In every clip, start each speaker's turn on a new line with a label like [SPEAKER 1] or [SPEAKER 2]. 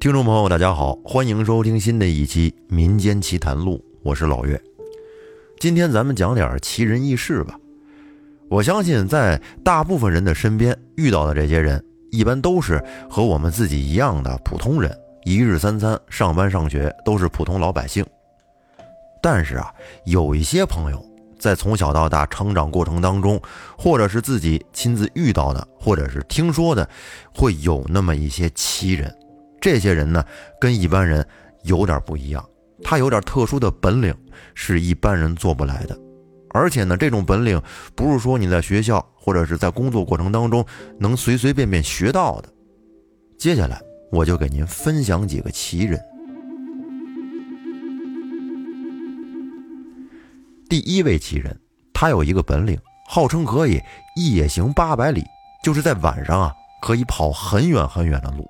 [SPEAKER 1] 听众朋友，大家好，欢迎收听新的一期《民间奇谈录》，我是老岳。今天咱们讲点奇人异事吧。我相信，在大部分人的身边遇到的这些人，一般都是和我们自己一样的普通人，一日三餐、上班上学都是普通老百姓。但是啊，有一些朋友在从小到大成长过程当中，或者是自己亲自遇到的，或者是听说的，会有那么一些奇人。这些人呢，跟一般人有点不一样，他有点特殊的本领，是一般人做不来的。而且呢，这种本领不是说你在学校或者是在工作过程当中能随随便便学到的。接下来，我就给您分享几个奇人。第一位奇人，他有一个本领，号称可以夜行八百里，就是在晚上啊，可以跑很远很远的路。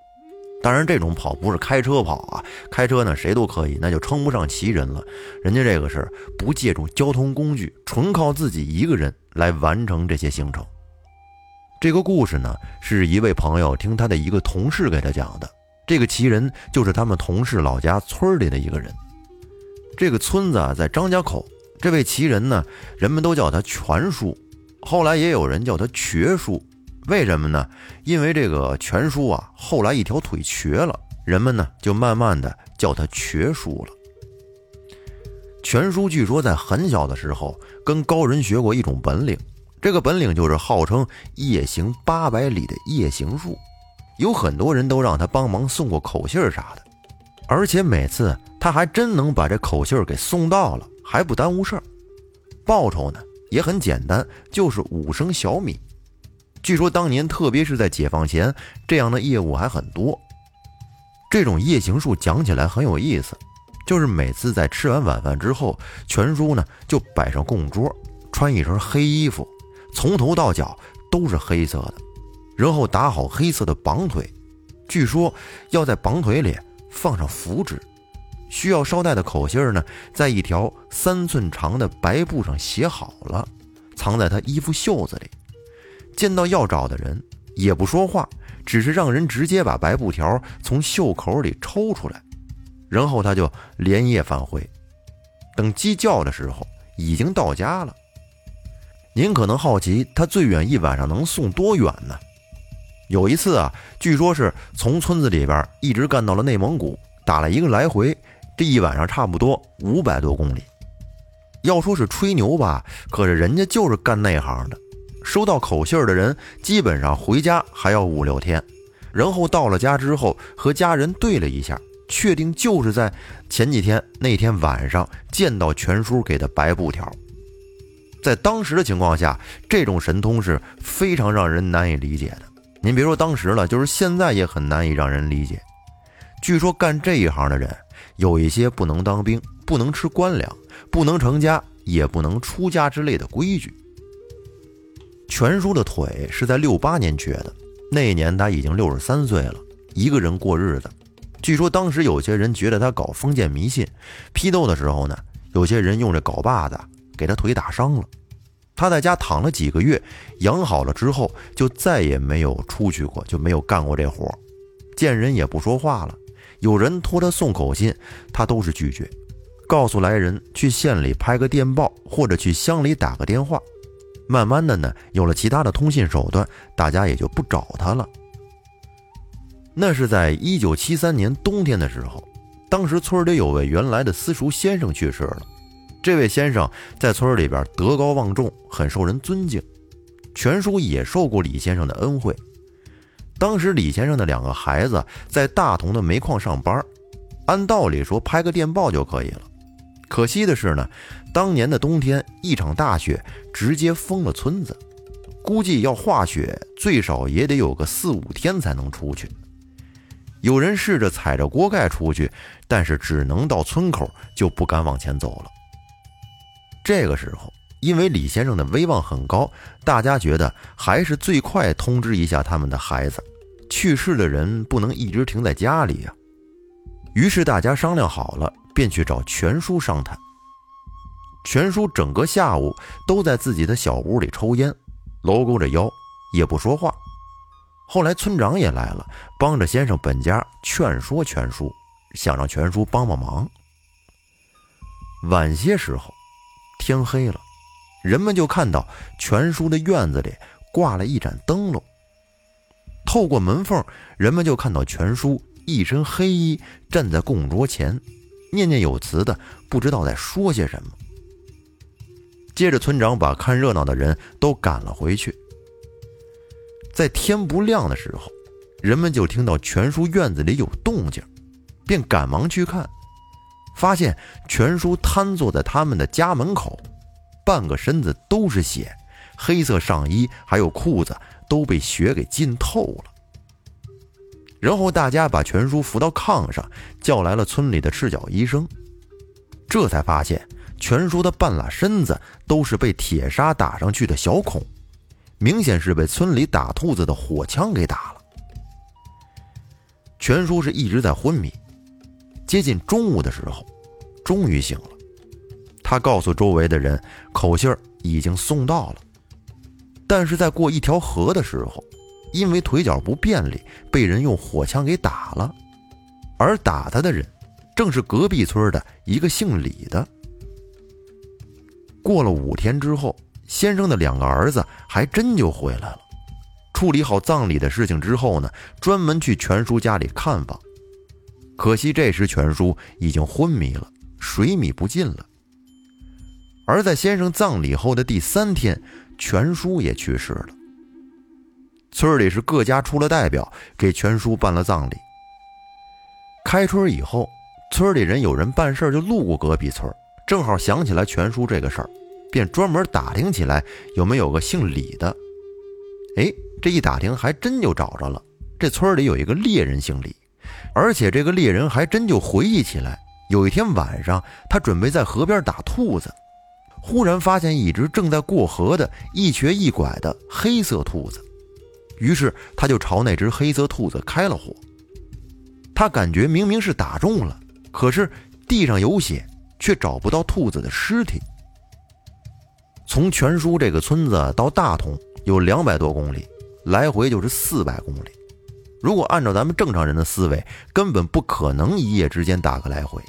[SPEAKER 1] 当然，这种跑不是开车跑啊，开车呢谁都可以，那就称不上奇人了。人家这个是不借助交通工具，纯靠自己一个人来完成这些行程。这个故事呢，是一位朋友听他的一个同事给他讲的。这个奇人就是他们同事老家村里的一个人。这个村子啊，在张家口。这位奇人呢，人们都叫他全叔，后来也有人叫他瘸叔。为什么呢？因为这个全叔啊，后来一条腿瘸了，人们呢就慢慢的叫他瘸叔了。全叔据说在很小的时候跟高人学过一种本领，这个本领就是号称夜行八百里的夜行术，有很多人都让他帮忙送过口信啥的，而且每次他还真能把这口信给送到了。还不耽误事儿，报酬呢也很简单，就是五升小米。据说当年，特别是在解放前，这样的业务还很多。这种夜行术讲起来很有意思，就是每次在吃完晚饭之后，全叔呢就摆上供桌，穿一身黑衣服，从头到脚都是黑色的，然后打好黑色的绑腿，据说要在绑腿里放上符纸。需要捎带的口信呢，在一条三寸长的白布上写好了，藏在他衣服袖子里。见到要找的人，也不说话，只是让人直接把白布条从袖口里抽出来，然后他就连夜返回。等鸡叫的时候，已经到家了。您可能好奇，他最远一晚上能送多远呢？有一次啊，据说是从村子里边一直干到了内蒙古，打了一个来回。这一晚上差不多五百多公里，要说是吹牛吧，可是人家就是干那行的。收到口信的人，基本上回家还要五六天，然后到了家之后和家人对了一下，确定就是在前几天那天晚上见到全叔给的白布条。在当时的情况下，这种神通是非常让人难以理解的。您别说当时了，就是现在也很难以让人理解。据说干这一行的人。有一些不能当兵，不能吃官粮，不能成家，也不能出家之类的规矩。全叔的腿是在六八年瘸的，那年他已经六十三岁了，一个人过日子。据说当时有些人觉得他搞封建迷信，批斗的时候呢，有些人用这镐把子给他腿打伤了。他在家躺了几个月，养好了之后就再也没有出去过，就没有干过这活，见人也不说话了。有人托他送口信，他都是拒绝，告诉来人去县里拍个电报，或者去乡里打个电话。慢慢的呢，有了其他的通信手段，大家也就不找他了。那是在一九七三年冬天的时候，当时村里有位原来的私塾先生去世了。这位先生在村里边德高望重，很受人尊敬。全叔也受过李先生的恩惠。当时李先生的两个孩子在大同的煤矿上班，按道理说拍个电报就可以了。可惜的是呢，当年的冬天一场大雪直接封了村子，估计要化雪最少也得有个四五天才能出去。有人试着踩着锅盖出去，但是只能到村口就不敢往前走了。这个时候，因为李先生的威望很高，大家觉得还是最快通知一下他们的孩子。去世的人不能一直停在家里呀，于是大家商量好了，便去找全叔商谈。全叔整个下午都在自己的小屋里抽烟，搂勾着腰，也不说话。后来村长也来了，帮着先生本家劝说全叔，想让全叔帮帮忙。晚些时候，天黑了，人们就看到全叔的院子里挂了一盏灯笼。透过门缝，人们就看到全叔一身黑衣站在供桌前，念念有词的，不知道在说些什么。接着，村长把看热闹的人都赶了回去。在天不亮的时候，人们就听到全叔院子里有动静，便赶忙去看，发现全叔瘫坐在他们的家门口，半个身子都是血，黑色上衣还有裤子都被血给浸透了。然后大家把全叔扶到炕上，叫来了村里的赤脚医生，这才发现全叔的半拉身子都是被铁砂打上去的小孔。明显是被村里打兔子的火枪给打了。全叔是一直在昏迷，接近中午的时候，终于醒了。他告诉周围的人，口信儿已经送到了，但是在过一条河的时候，因为腿脚不便利，被人用火枪给打了。而打他的人，正是隔壁村的一个姓李的。过了五天之后。先生的两个儿子还真就回来了。处理好葬礼的事情之后呢，专门去全叔家里看望。可惜这时全叔已经昏迷了，水米不进了。而在先生葬礼后的第三天，全叔也去世了。村里是各家出了代表，给全叔办了葬礼。开春以后，村里人有人办事就路过隔壁村，正好想起来全叔这个事儿。便专门打听起来有没有个姓李的。哎，这一打听还真就找着了。这村里有一个猎人姓李，而且这个猎人还真就回忆起来，有一天晚上，他准备在河边打兔子，忽然发现一只正在过河的一瘸一拐的黑色兔子，于是他就朝那只黑色兔子开了火。他感觉明明是打中了，可是地上有血，却找不到兔子的尸体。从全叔这个村子到大同有两百多公里，来回就是四百公里。如果按照咱们正常人的思维，根本不可能一夜之间打个来回。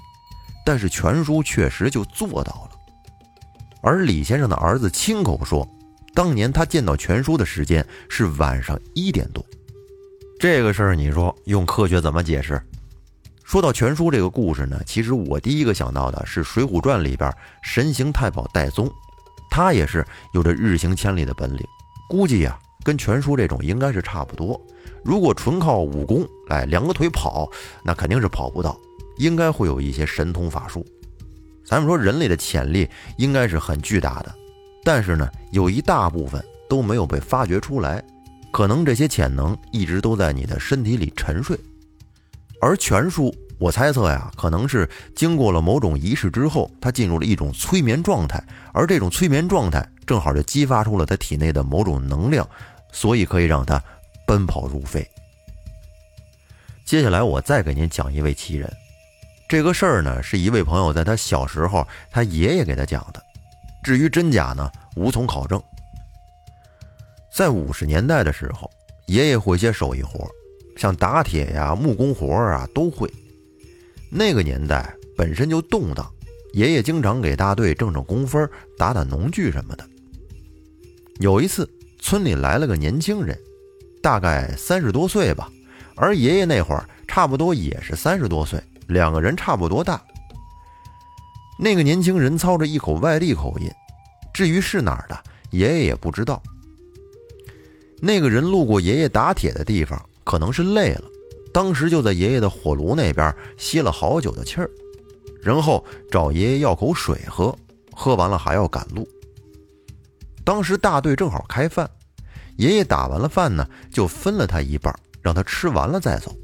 [SPEAKER 1] 但是全叔确实就做到了。而李先生的儿子亲口说，当年他见到全叔的时间是晚上一点多。这个事儿，你说用科学怎么解释？说到全叔这个故事呢，其实我第一个想到的是《水浒传》里边神行太保戴宗。他也是有着日行千里的本领，估计呀，跟全叔这种应该是差不多。如果纯靠武功来两个腿跑，那肯定是跑不到，应该会有一些神通法术。咱们说人类的潜力应该是很巨大的，但是呢，有一大部分都没有被发掘出来，可能这些潜能一直都在你的身体里沉睡，而全叔。我猜测呀，可能是经过了某种仪式之后，他进入了一种催眠状态，而这种催眠状态正好就激发出了他体内的某种能量，所以可以让他奔跑如飞。接下来我再给您讲一位奇人，这个事儿呢是一位朋友在他小时候他爷爷给他讲的，至于真假呢无从考证。在五十年代的时候，爷爷会些手艺活，像打铁呀、木工活啊都会。那个年代本身就动荡，爷爷经常给大队挣挣工分，打打农具什么的。有一次，村里来了个年轻人，大概三十多岁吧，而爷爷那会儿差不多也是三十多岁，两个人差不多大。那个年轻人操着一口外地口音，至于是哪儿的，爷爷也不知道。那个人路过爷爷打铁的地方，可能是累了。当时就在爷爷的火炉那边歇了好久的气儿，然后找爷爷要口水喝，喝完了还要赶路。当时大队正好开饭，爷爷打完了饭呢，就分了他一半，让他吃完了再走。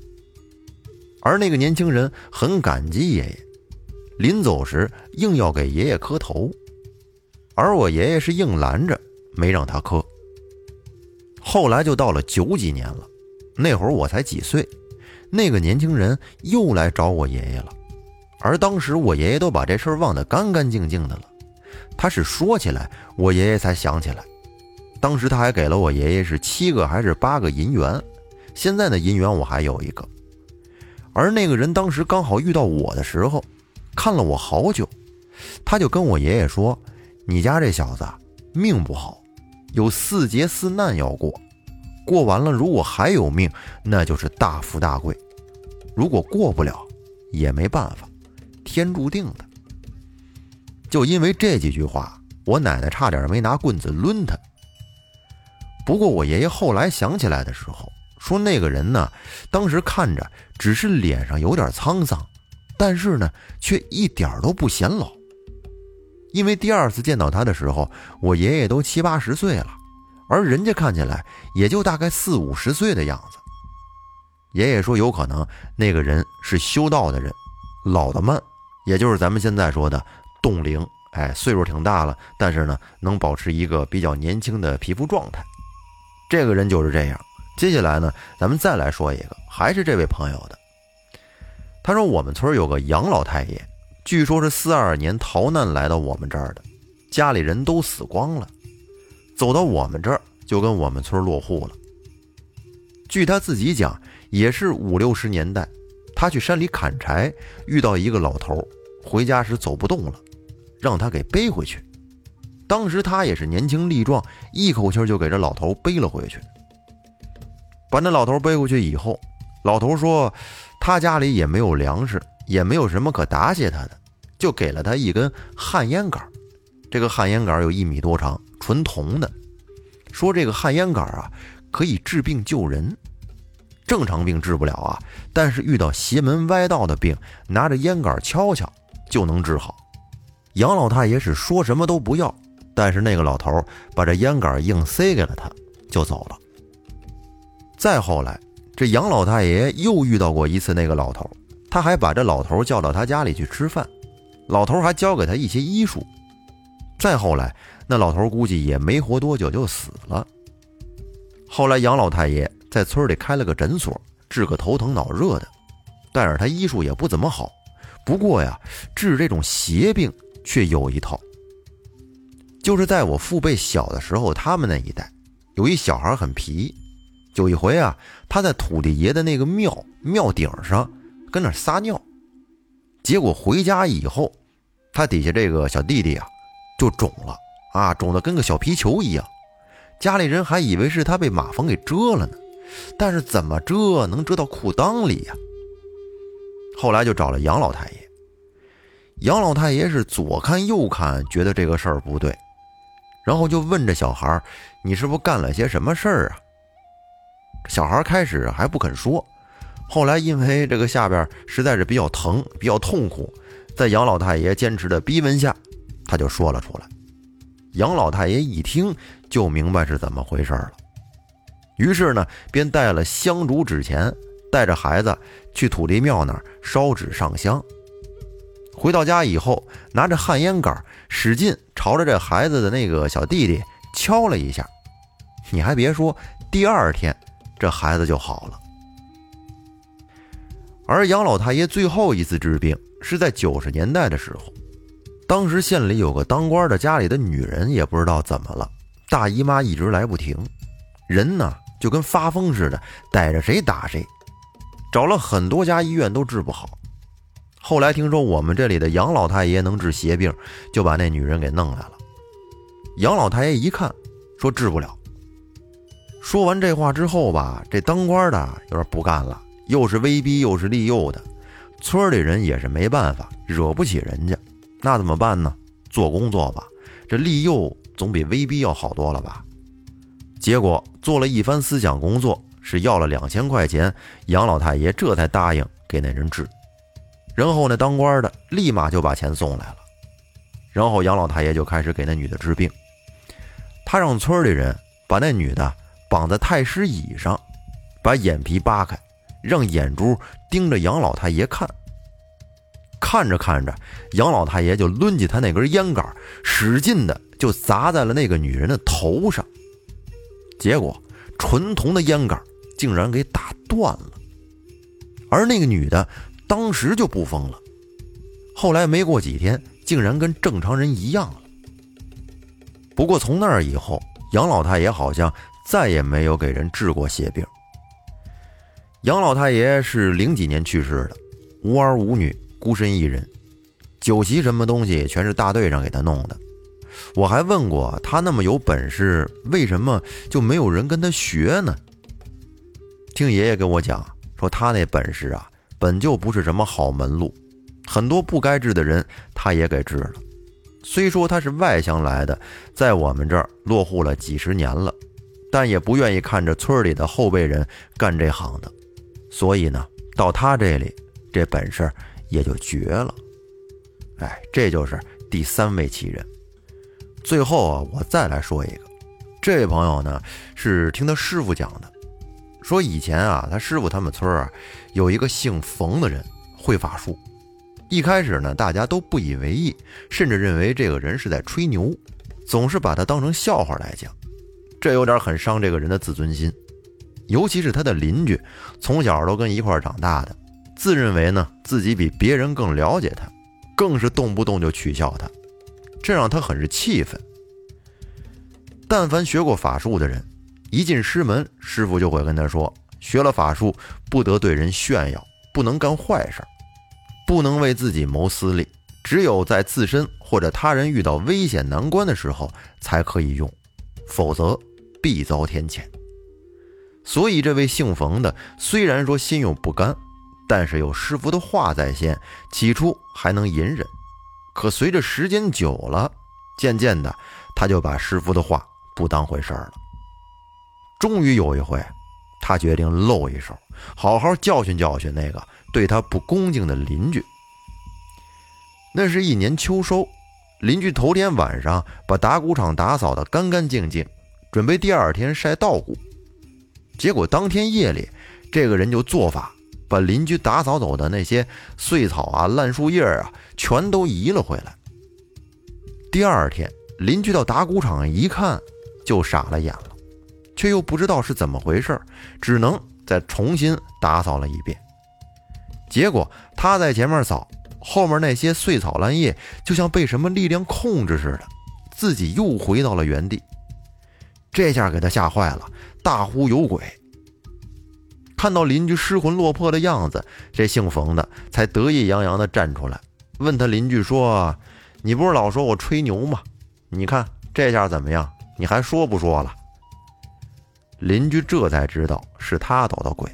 [SPEAKER 1] 而那个年轻人很感激爷爷，临走时硬要给爷爷磕头，而我爷爷是硬拦着，没让他磕。后来就到了九几年了，那会儿我才几岁。那个年轻人又来找我爷爷了，而当时我爷爷都把这事儿忘得干干净净的了。他是说起来，我爷爷才想起来，当时他还给了我爷爷是七个还是八个银元，现在的银元我还有一个。而那个人当时刚好遇到我的时候，看了我好久，他就跟我爷爷说：“你家这小子命不好，有四劫四难要过，过完了如果还有命，那就是大富大贵；如果过不了，也没办法，天注定的。”就因为这几句话，我奶奶差点没拿棍子抡他。不过我爷爷后来想起来的时候，说那个人呢，当时看着只是脸上有点沧桑，但是呢，却一点都不显老。因为第二次见到他的时候，我爷爷都七八十岁了，而人家看起来也就大概四五十岁的样子。爷爷说，有可能那个人是修道的人，老得慢，也就是咱们现在说的冻龄。哎，岁数挺大了，但是呢，能保持一个比较年轻的皮肤状态。这个人就是这样。接下来呢，咱们再来说一个，还是这位朋友的。他说我们村有个杨老太爷，据说是四二年逃难来到我们这儿的，家里人都死光了，走到我们这儿就跟我们村落户了。据他自己讲，也是五六十年代，他去山里砍柴，遇到一个老头，回家时走不动了，让他给背回去。当时他也是年轻力壮，一口气就给这老头背了回去。把那老头背回去以后，老头说他家里也没有粮食，也没有什么可答谢他的，就给了他一根旱烟杆。这个旱烟杆有一米多长，纯铜的。说这个旱烟杆啊，可以治病救人。正常病治不了啊，但是遇到邪门歪道的病，拿着烟杆敲敲就能治好。杨老太爷是说什么都不要。但是那个老头把这烟杆硬塞给了他，就走了。再后来，这杨老太爷又遇到过一次那个老头，他还把这老头叫到他家里去吃饭，老头还教给他一些医术。再后来，那老头估计也没活多久就死了。后来杨老太爷在村里开了个诊所，治个头疼脑热的，但是他医术也不怎么好。不过呀，治这种邪病却有一套。就是在我父辈小的时候，他们那一代有一小孩很皮。有一回啊，他在土地爷的那个庙庙顶上跟那撒尿，结果回家以后，他底下这个小弟弟啊就肿了啊，肿得跟个小皮球一样。家里人还以为是他被马蜂给蛰了呢，但是怎么蛰能蛰到裤裆里呀？后来就找了杨老太爷，杨老太爷是左看右看，觉得这个事儿不对。然后就问这小孩：“你是不是干了些什么事儿啊？”小孩开始还不肯说，后来因为这个下边实在是比较疼、比较痛苦，在杨老太爷坚持的逼问下，他就说了出来。杨老太爷一听就明白是怎么回事了，于是呢，便带了香烛纸钱，带着孩子去土地庙那儿烧纸上香。回到家以后，拿着旱烟杆，使劲朝着这孩子的那个小弟弟敲了一下。你还别说，第二天这孩子就好了。而杨老太爷最后一次治病是在九十年代的时候，当时县里有个当官的家里的女人也不知道怎么了，大姨妈一直来不停，人呢就跟发疯似的，逮着谁打谁，找了很多家医院都治不好。后来听说我们这里的杨老太爷能治邪病，就把那女人给弄来了。杨老太爷一看，说治不了。说完这话之后吧，这当官的有点不干了，又是威逼又是利诱的，村里人也是没办法，惹不起人家，那怎么办呢？做工作吧，这利诱总比威逼要好多了吧？结果做了一番思想工作，是要了两千块钱，杨老太爷这才答应给那人治。然后那，当官的立马就把钱送来了。然后杨老太爷就开始给那女的治病。他让村里人把那女的绑在太师椅上，把眼皮扒开，让眼珠盯着杨老太爷看。看着看着，杨老太爷就抡起他那根烟杆，使劲的就砸在了那个女人的头上。结果，纯铜的烟杆竟然给打断了，而那个女的。当时就不疯了，后来没过几天，竟然跟正常人一样了。不过从那儿以后，杨老太爷好像再也没有给人治过血病。杨老太爷是零几年去世的，无儿无女，孤身一人，酒席什么东西全是大队长给他弄的。我还问过他，那么有本事，为什么就没有人跟他学呢？听爷爷跟我讲，说他那本事啊，本就不是什么好门路，很多不该治的人，他也给治了。虽说他是外乡来的，在我们这儿落户了几十年了，但也不愿意看着村里的后辈人干这行的，所以呢，到他这里，这本事也就绝了。哎，这就是第三位奇人。最后啊，我再来说一个，这位朋友呢，是听他师傅讲的。说以前啊，他师傅他们村啊，有一个姓冯的人会法术。一开始呢，大家都不以为意，甚至认为这个人是在吹牛，总是把他当成笑话来讲。这有点很伤这个人的自尊心。尤其是他的邻居，从小都跟一块长大的，自认为呢自己比别人更了解他，更是动不动就取笑他，这让他很是气愤。但凡学过法术的人。一进师门，师傅就会跟他说：“学了法术，不得对人炫耀，不能干坏事，不能为自己谋私利，只有在自身或者他人遇到危险难关的时候才可以用，否则必遭天谴。”所以，这位姓冯的虽然说心有不甘，但是有师傅的话在先，起初还能隐忍。可随着时间久了，渐渐的，他就把师傅的话不当回事儿了。终于有一回，他决定露一手，好好教训教训那个对他不恭敬的邻居。那是一年秋收，邻居头天晚上把打谷场打扫得干干净净，准备第二天晒稻谷。结果当天夜里，这个人就做法，把邻居打扫走的那些碎草啊、烂树叶啊，全都移了回来。第二天，邻居到打谷场一看，就傻了眼了。却又不知道是怎么回事，只能再重新打扫了一遍。结果他在前面扫，后面那些碎草烂叶就像被什么力量控制似的，自己又回到了原地。这下给他吓坏了，大呼有鬼。看到邻居失魂落魄的样子，这姓冯的才得意洋洋地站出来，问他邻居说：“你不是老说我吹牛吗？你看这下怎么样？你还说不说了？”邻居这才知道是他捣的鬼，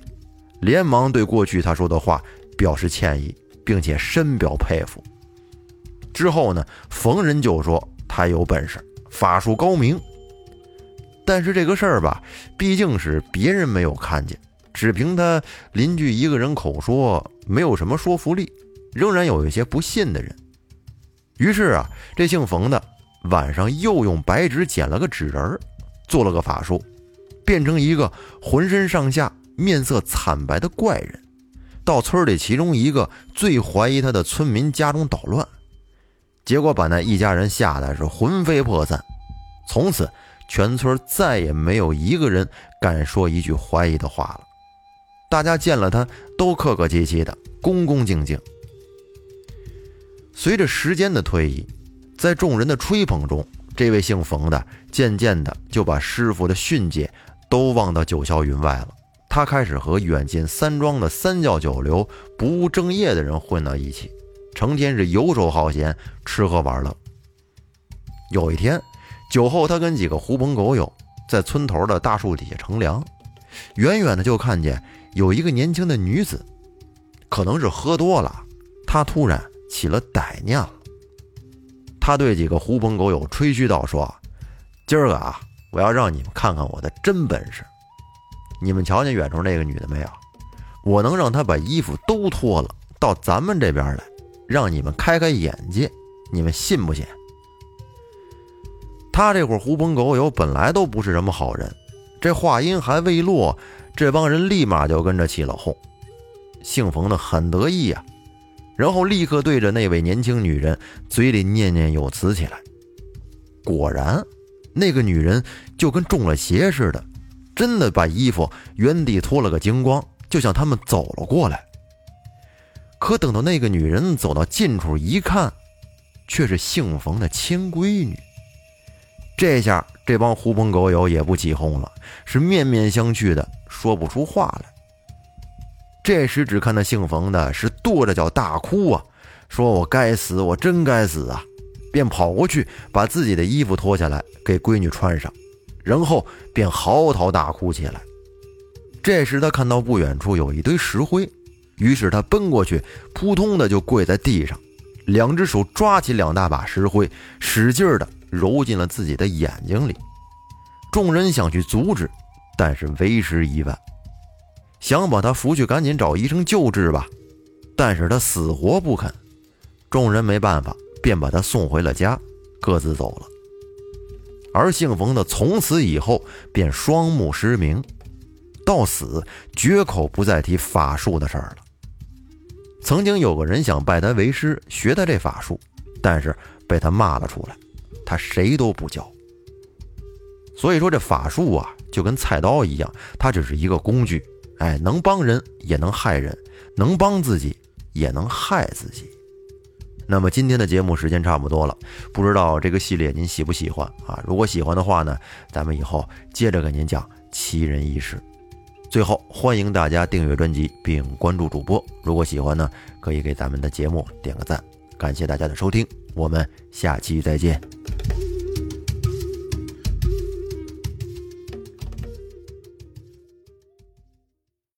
[SPEAKER 1] 连忙对过去他说的话表示歉意，并且深表佩服。之后呢，逢人就说他有本事，法术高明。但是这个事儿吧，毕竟是别人没有看见，只凭他邻居一个人口说，没有什么说服力，仍然有一些不信的人。于是啊，这姓冯的晚上又用白纸剪了个纸人儿，做了个法术。变成一个浑身上下面色惨白的怪人，到村里其中一个最怀疑他的村民家中捣乱，结果把那一家人吓得是魂飞魄散。从此，全村再也没有一个人敢说一句怀疑的话了。大家见了他都客客气气的，恭恭敬敬。随着时间的推移，在众人的吹捧中，这位姓冯的渐渐的就把师傅的训诫。都忘到九霄云外了。他开始和远近三庄的三教九流、不务正业的人混到一起，成天是游手好闲、吃喝玩乐。有一天，酒后，他跟几个狐朋狗友在村头的大树底下乘凉，远远的就看见有一个年轻的女子，可能是喝多了，他突然起了歹念了。他对几个狐朋狗友吹嘘道：“说，今儿个啊。”我要让你们看看我的真本事！你们瞧见远处那个女的没有？我能让她把衣服都脱了，到咱们这边来，让你们开开眼界。你们信不信？他这会儿狐朋狗友本来都不是什么好人，这话音还未落，这帮人立马就跟着起了哄。姓冯的很得意呀，然后立刻对着那位年轻女人嘴里念念有词起来。果然。那个女人就跟中了邪似的，真的把衣服原地脱了个精光，就向他们走了过来。可等到那个女人走到近处一看，却是姓冯的亲闺女。这下这帮狐朋狗友也不起哄了，是面面相觑的，说不出话来。这时只看到姓冯的是跺着脚大哭啊，说我该死，我真该死啊！便跑过去把自己的衣服脱下来给闺女穿上，然后便嚎啕大哭起来。这时他看到不远处有一堆石灰，于是他奔过去，扑通的就跪在地上，两只手抓起两大把石灰，使劲的揉进了自己的眼睛里。众人想去阻止，但是为时已晚。想把他扶去，赶紧找医生救治吧，但是他死活不肯。众人没办法，便把他送回了家，各自走了。而姓冯的从此以后便双目失明，到死绝口不再提法术的事儿了。曾经有个人想拜他为师，学他这法术，但是被他骂了出来，他谁都不教。所以说这法术啊，就跟菜刀一样，它只是一个工具。哎，能帮人也能害人，能帮自己也能害自己。那么今天的节目时间差不多了，不知道这个系列您喜不喜欢啊？如果喜欢的话呢，咱们以后接着给您讲奇人异事。最后，欢迎大家订阅专辑并关注主播。如果喜欢呢，可以给咱们的节目点个赞。感谢大家的收听我们下期再见。